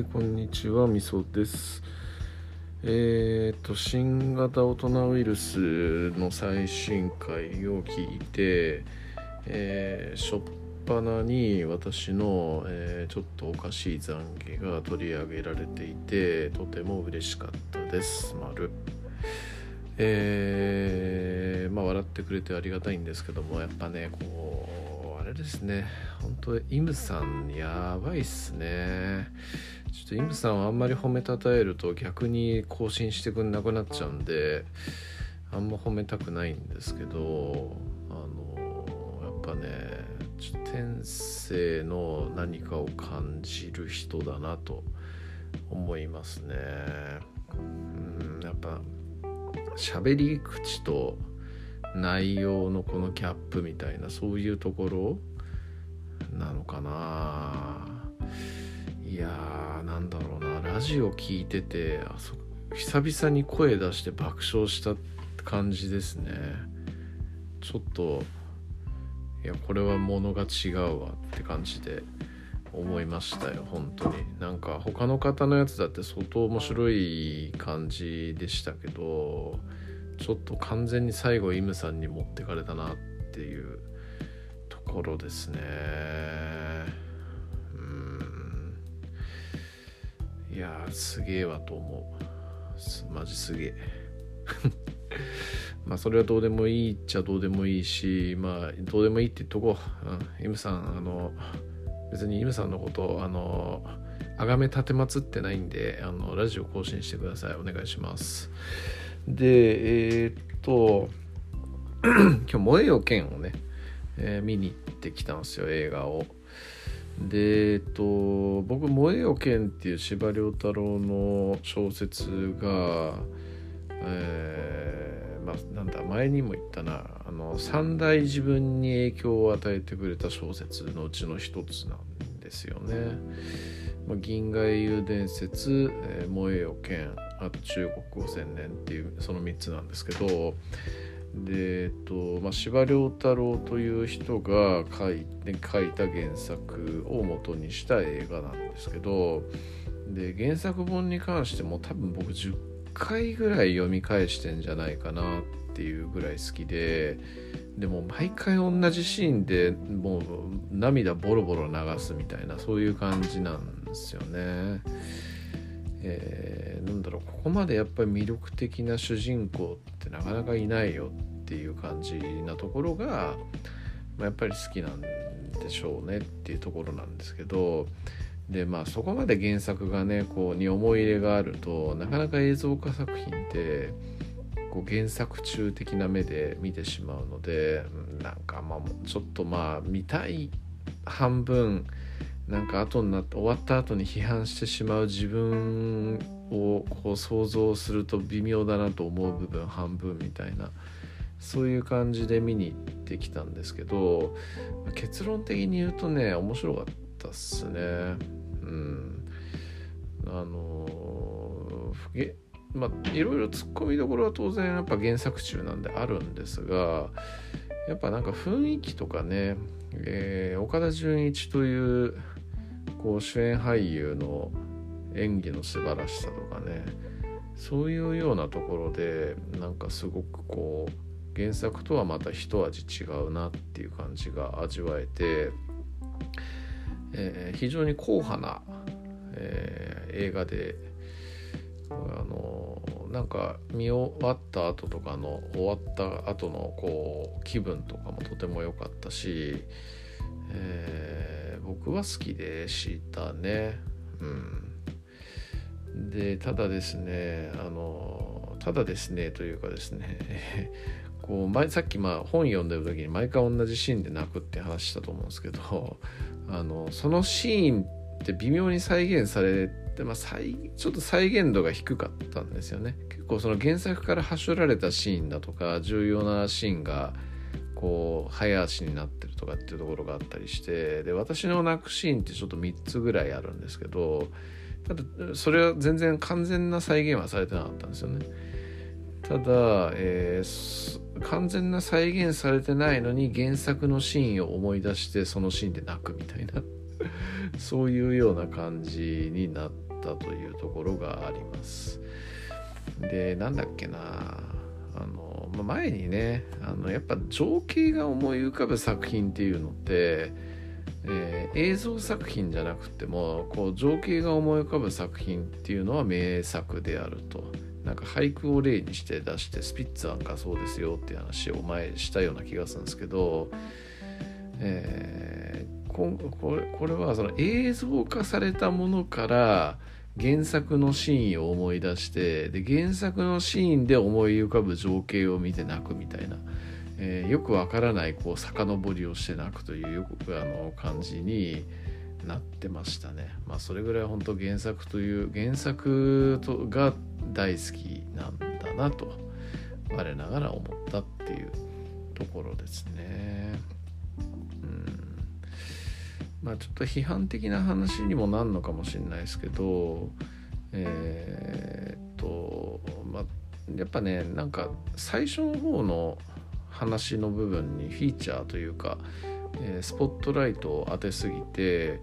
はいこんにちはみそです。えーと新型大人ウイルスの最新回を聞いて、えー、しょっぱなに私の、えー、ちょっとおかしい懺悔が取り上げられていてとても嬉しかったです。丸。えー、まあ笑ってくれてありがたいんですけどもやっぱねこうれですね。本当イムさんやばいっすね。ちょっとイムさんをあんまり褒めたたえると逆に更新してくんなくなっちゃうんであんま褒めたくないんですけどあのやっぱねちょっと天性の何かを感じる人だなと思いますね。うんやっぱ喋り口と内容のこのギャップみたいなそういうところ？なのかな？いやーなんだろうな。ラジオ聞いててあそ久々に声出して爆笑した感じですね。ちょっといやこれはものが違うわって感じで思いましたよ本当に。なんか他の方のやつだって相当面白い感じでしたけどちょっと完全に最後イムさんに持ってかれたなっていうところですね。うん。いやすげえわと思う。マジすげえ。まあそれはどうでもいいっちゃどうでもいいしまあどうでもいいって言っとこう、うん、イムさんあの別にイムさんのことあの崇め立てまつってないんであのラジオ更新してください。お願いします。でえー、っと 今日「燃えよ剣」をね、えー、見に行ってきたんですよ映画をでえっと僕「燃えよ剣」っていう司馬太郎の小説がえー、まあなんだ前にも言ったなあの三大自分に影響を与えてくれた小説のうちの一つなんですよね。まあ、銀河英雄伝説、えー、燃えよ剣あと中国五千年っていうその3つなんですけどでえっとまあ、司馬太郎という人が書い書いた原作を元にした映画なんですけどで原作本に関しても多分僕10回ぐらい読み返してんじゃないかなっっていうぐらい好きででも毎回同じシーンでもう涙ボロボロ流すみたいなそういう感じなんですよね。えー、なんだろうここまでやっぱり魅力的な主人公ってなかなかいないよっていう感じなところが、まあ、やっぱり好きなんでしょうねっていうところなんですけどでまあそこまで原作がねこうに思い入れがあるとなかなか映像化作品ってこう原作中的な目で見てしまうのでなんかまあちょっとまあ見たい半分なんか後になって終わった後に批判してしまう自分をこう想像すると微妙だなと思う部分半分みたいなそういう感じで見に行ってきたんですけど結論的に言うとね面白かったっすね。うん。あのまあいろいろツッコミどころは当然やっぱ原作中なんであるんですがやっぱなんか雰囲気とかね、えー、岡田准一というこう主演俳優の演技の素晴らしさとかねそういうようなところでなんかすごくこう原作とはまた一味違うなっていう感じが味わえて、えー、非常に硬派な、えー、映画であのなんか見終わった後とかの終わった後のこう気分とかもとても良かったし、えー僕は好きでしたね。うん、でただですねあのただですねというかですね こう前さっきまあ本読んでる時に毎回同じシーンで泣くって話したと思うんですけどあのそのシーンって微妙に再現されて、まあ、再ちょっと再現度が低かったんですよね。結構その原作からはしょられたシーンだとか重要なシーンがこう早足になってるとかっていうところがあったりしてで私の泣くシーンってちょっと3つぐらいあるんですけどただそれは全然完全な再現はされてなかったんですよね。ただ、えー、完全な再現されてないのに原作のシーンを思い出してそのシーンで泣くみたいなそういうような感じになったというところがあります。でなんだっけな。あの、ま前にねあのやっぱ情景が思い浮かぶ作品っていうのってえー、映像作品じゃなくてもこう情景が思い浮かぶ作品っていうのは名作であると。なんか俳句を例にして出してスピッツなんかそうですよっていう話を前したような気がするんですけど、え、ここれこれはその映像化されたものから原作のシーンを思い出してで原作のシーンで思い浮かぶ情景を見て泣くみたいな。えー、よくわからないこう遡りをして泣くというよくあの感じになってましたね。まあそれぐらい本当原作という原作とが大好きなんだなと我ながら思ったっていうところですね。まあちょっと批判的な話にもなんのかもしれないですけどえー、っとまあやっぱねなんか最初の方の話の部分にフィーチャーというか、えー、スポットライトを当てすぎて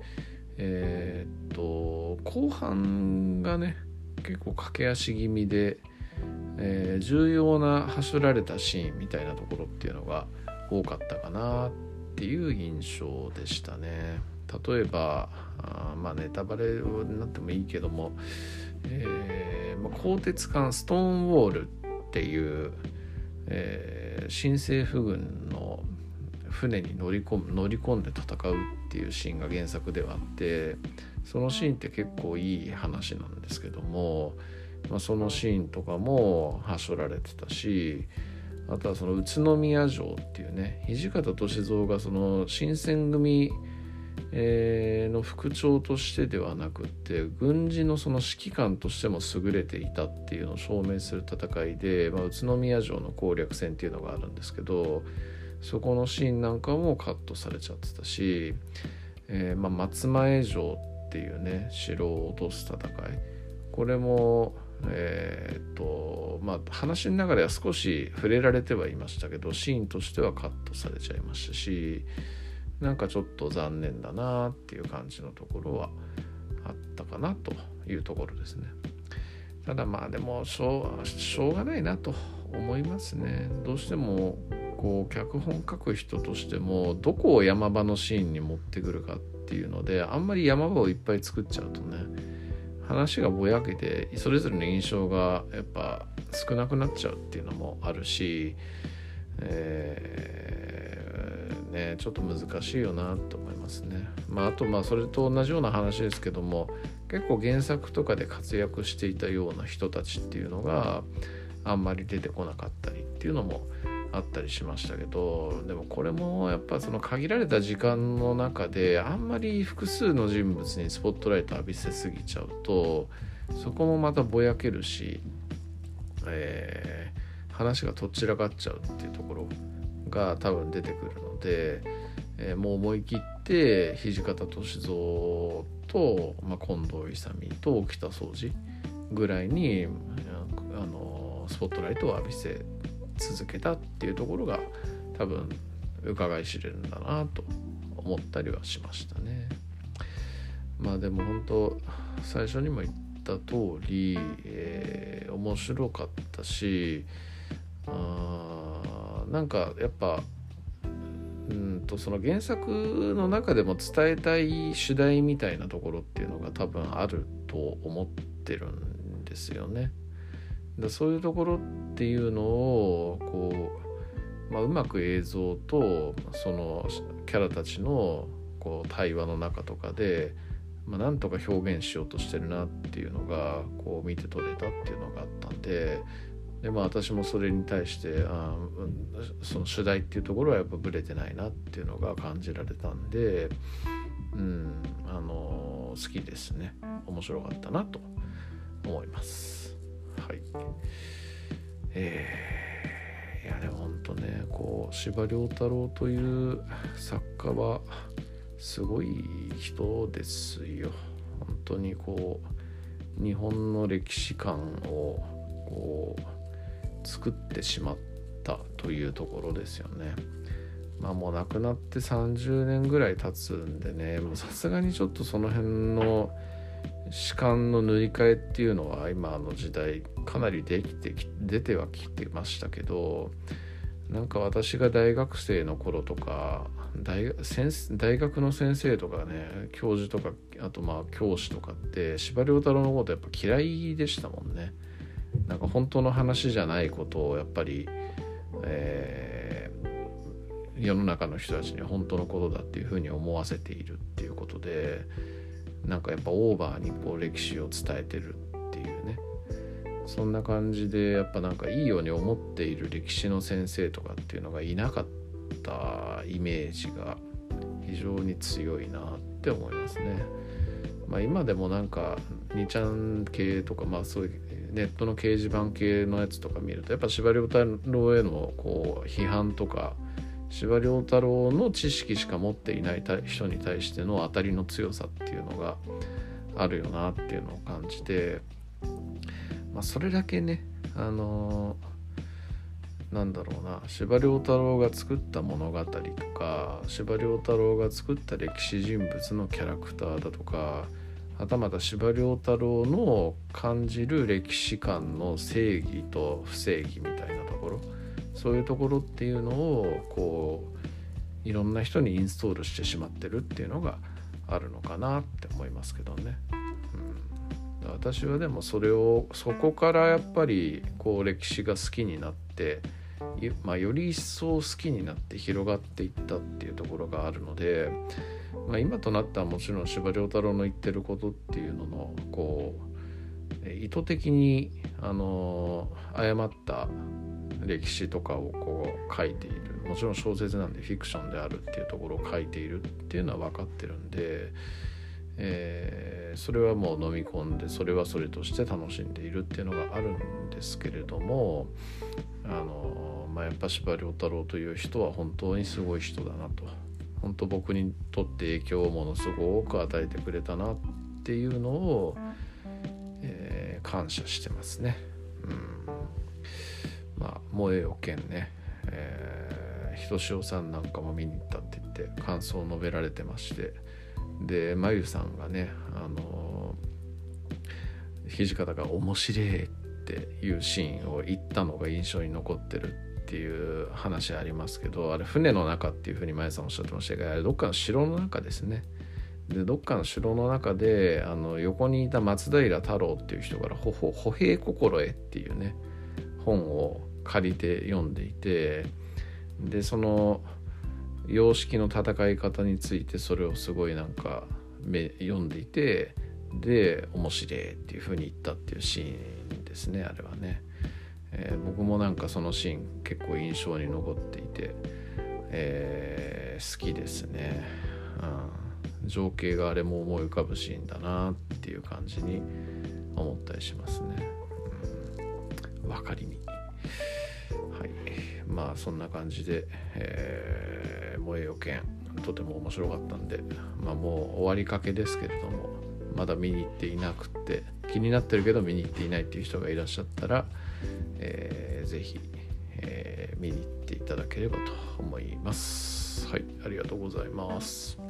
えー、っと後半がね結構駆け足気味で、えー、重要な走られたシーンみたいなところっていうのが多かったかなっていう印象でしたね。例えばあまあネタバレになってもいいけども、えー、鋼鉄艦ストーンウォールっていう、えー、新政府軍の船に乗り込む乗り込んで戦うっていうシーンが原作ではあってそのシーンって結構いい話なんですけども、まあ、そのシーンとかもはしょられてたしあとはその宇都宮城っていうね土方歳三がその新選組、の副長としてではなくって軍事のその指揮官としても優れていたっていうのを証明する戦いで、まあ、宇都宮城の攻略戦っていうのがあるんですけどそこのシーンなんかもカットされちゃってたし、えーまあ、松前城っていうね城を落とす戦い。これもえー、っとまあ話の中では少し触れられてはいましたけどシーンとしてはカットされちゃいましたしなんかちょっと残念だなっていう感じのところはあったかなというところですね。ただまあでもしょうしょうがないなと思いますね。どうしてもこう脚本書く人としてもどこを山場のシーンに持ってくるかっていうのであんまり山場をいっぱい作っちゃうとね話がぼやけてそれぞれの印象がやっぱ少なくなっちゃうっていうのもあるし、えーねちょっと難しいよなと思いますね。まあ、あとまあそれと同じような話ですけども結構原作とかで活躍していたような人たちっていうのがあんまり出てこなかったりっていうのもあったりしましたけどでもこれもやっぱその限られた時間の中であんまり複数の人物にスポットライト浴びせすぎちゃうとそこもまたぼやけるし、えー、話がとっちらかっちゃうっていうところが多分出てくるので、えー、もう思い切って土方歳三と、まあ、近藤勇と北総司ぐらいにあのスポットライトを浴びせ続けたっていうところが多分伺い知れるんだなと思ったりはしましたね。まあでも本当最初にも言った通り、えー、面白かったしあなんかやっぱうんとその原作の中でも伝えたい主題みたいなところっていうのが多分あると思ってるんですよね。だそういうところっていうのをこう、まあ、うまく映像とそのキャラたちのこう対話の中とかで、まあ、なんとか表現しようとしてるなっていうのがこう見て取れたっていうのがあったんででまあ私もそれに対してあその主題っていうところはやっぱブレてないなっていうのが感じられたんでうんあの好きですね。面白かったなと思います。はいえー、いやでも本当ねこう司馬太郎という作家はすごい人ですよ本当にこう日本の歴史観をこう作ってしまったというところですよね。まあもう亡くなって30年ぐらい経つんでねさすがにちょっとその辺の士官の塗り替えっていうのは今の時代かなりできて出てはきてましたけどなんか私が大学生の頃とか大大学の先生とかね教授とかあとまあ教師とかって司馬太郎のことやっぱ嫌いでしたもんね。なんか本当の話じゃないことをやっぱり、えー、世の中の人たちに本当のことだっていうふうに思わせているっていうことでなんかやっぱオーバーにこう歴史を伝えてるっていうねそんな感じでやっぱなんかいいように思っている歴史の先生とかっていうのがいなかったイメージが非常に強いなって思いますね。まあ、今でもなんか2ちゃん系とかまあそういうネットの掲示板系のやつとか見るとやっぱ司馬遼太郎へのこう批判とか司馬遼太郎の知識しか持っていない人に対しての当たりの強さっていうのがあるよなっていうのを感じて、まあ、それだけねあのー、なんだろうな司馬遼太郎が作った物語とか司馬遼太郎が作った歴史人物のキャラクターだとかはたまた司馬遼太郎の感じる歴史観の正義と不正義みたいなところそういうところっていうのをこういろんな人にインストールしてしまってるっていうのがあるのかなって思いますけどね。うん、私はでもそれをそこからやっぱりこう歴史が好きになってまあ、より一層好きになって広がっていったっていうところがあるので、まあ、今となってはもちろん司馬太郎の言ってることっていうののこう意図的にあの誤った歴史とかをこう書いている。もちろん小説なんでフィクションであるっていうところを書いているっていうのは分かってるんで、えー、それはもう飲み込んでそれはそれとして楽しんでいるっていうのがあるんですけれどもあの、まあ、やっぱ司馬太郎という人は本当にすごい人だなと。本当僕にとって影響をものすごく与えてくれたなっていうのを、感謝してますね。うんまあ「萌えよ剣ね」えー、ひとしおさんなんかも見に行ったって言って感想を述べられてましてでまゆさんがねあのー、土方が「面白い」っていうシーンを言ったのが印象に残ってるっていう話ありますけどあれ船の中っていうふうにまゆさんおっしゃってましたがあれどっかの城の中ですね。でどっかの城の中であの横にいた松平太郎っていう人から「ほほ歩兵心得」っていうね本を借りて読んでいてでその様式の戦い方についてそれをすごいなんか読んでいてで面白いっていう風に言ったっていうシーンですねあれはね、えー、僕もなんかそのシーン結構印象に残っていて、えー、好きですね、うん、情景があれも思い浮かぶシーンだなっていう感じに思ったりしますね、うん、分かりみはい。まあそんな感じで、えー、萌えよ剣とても面白かったんでまあもう終わりかけですけれどもまだ見に行っていなくて気になってるけど見に行っていないっていう人がいらっしゃったら、えー、ぜひ、えー、見に行っていただければと思います。はい、ありがとうございます。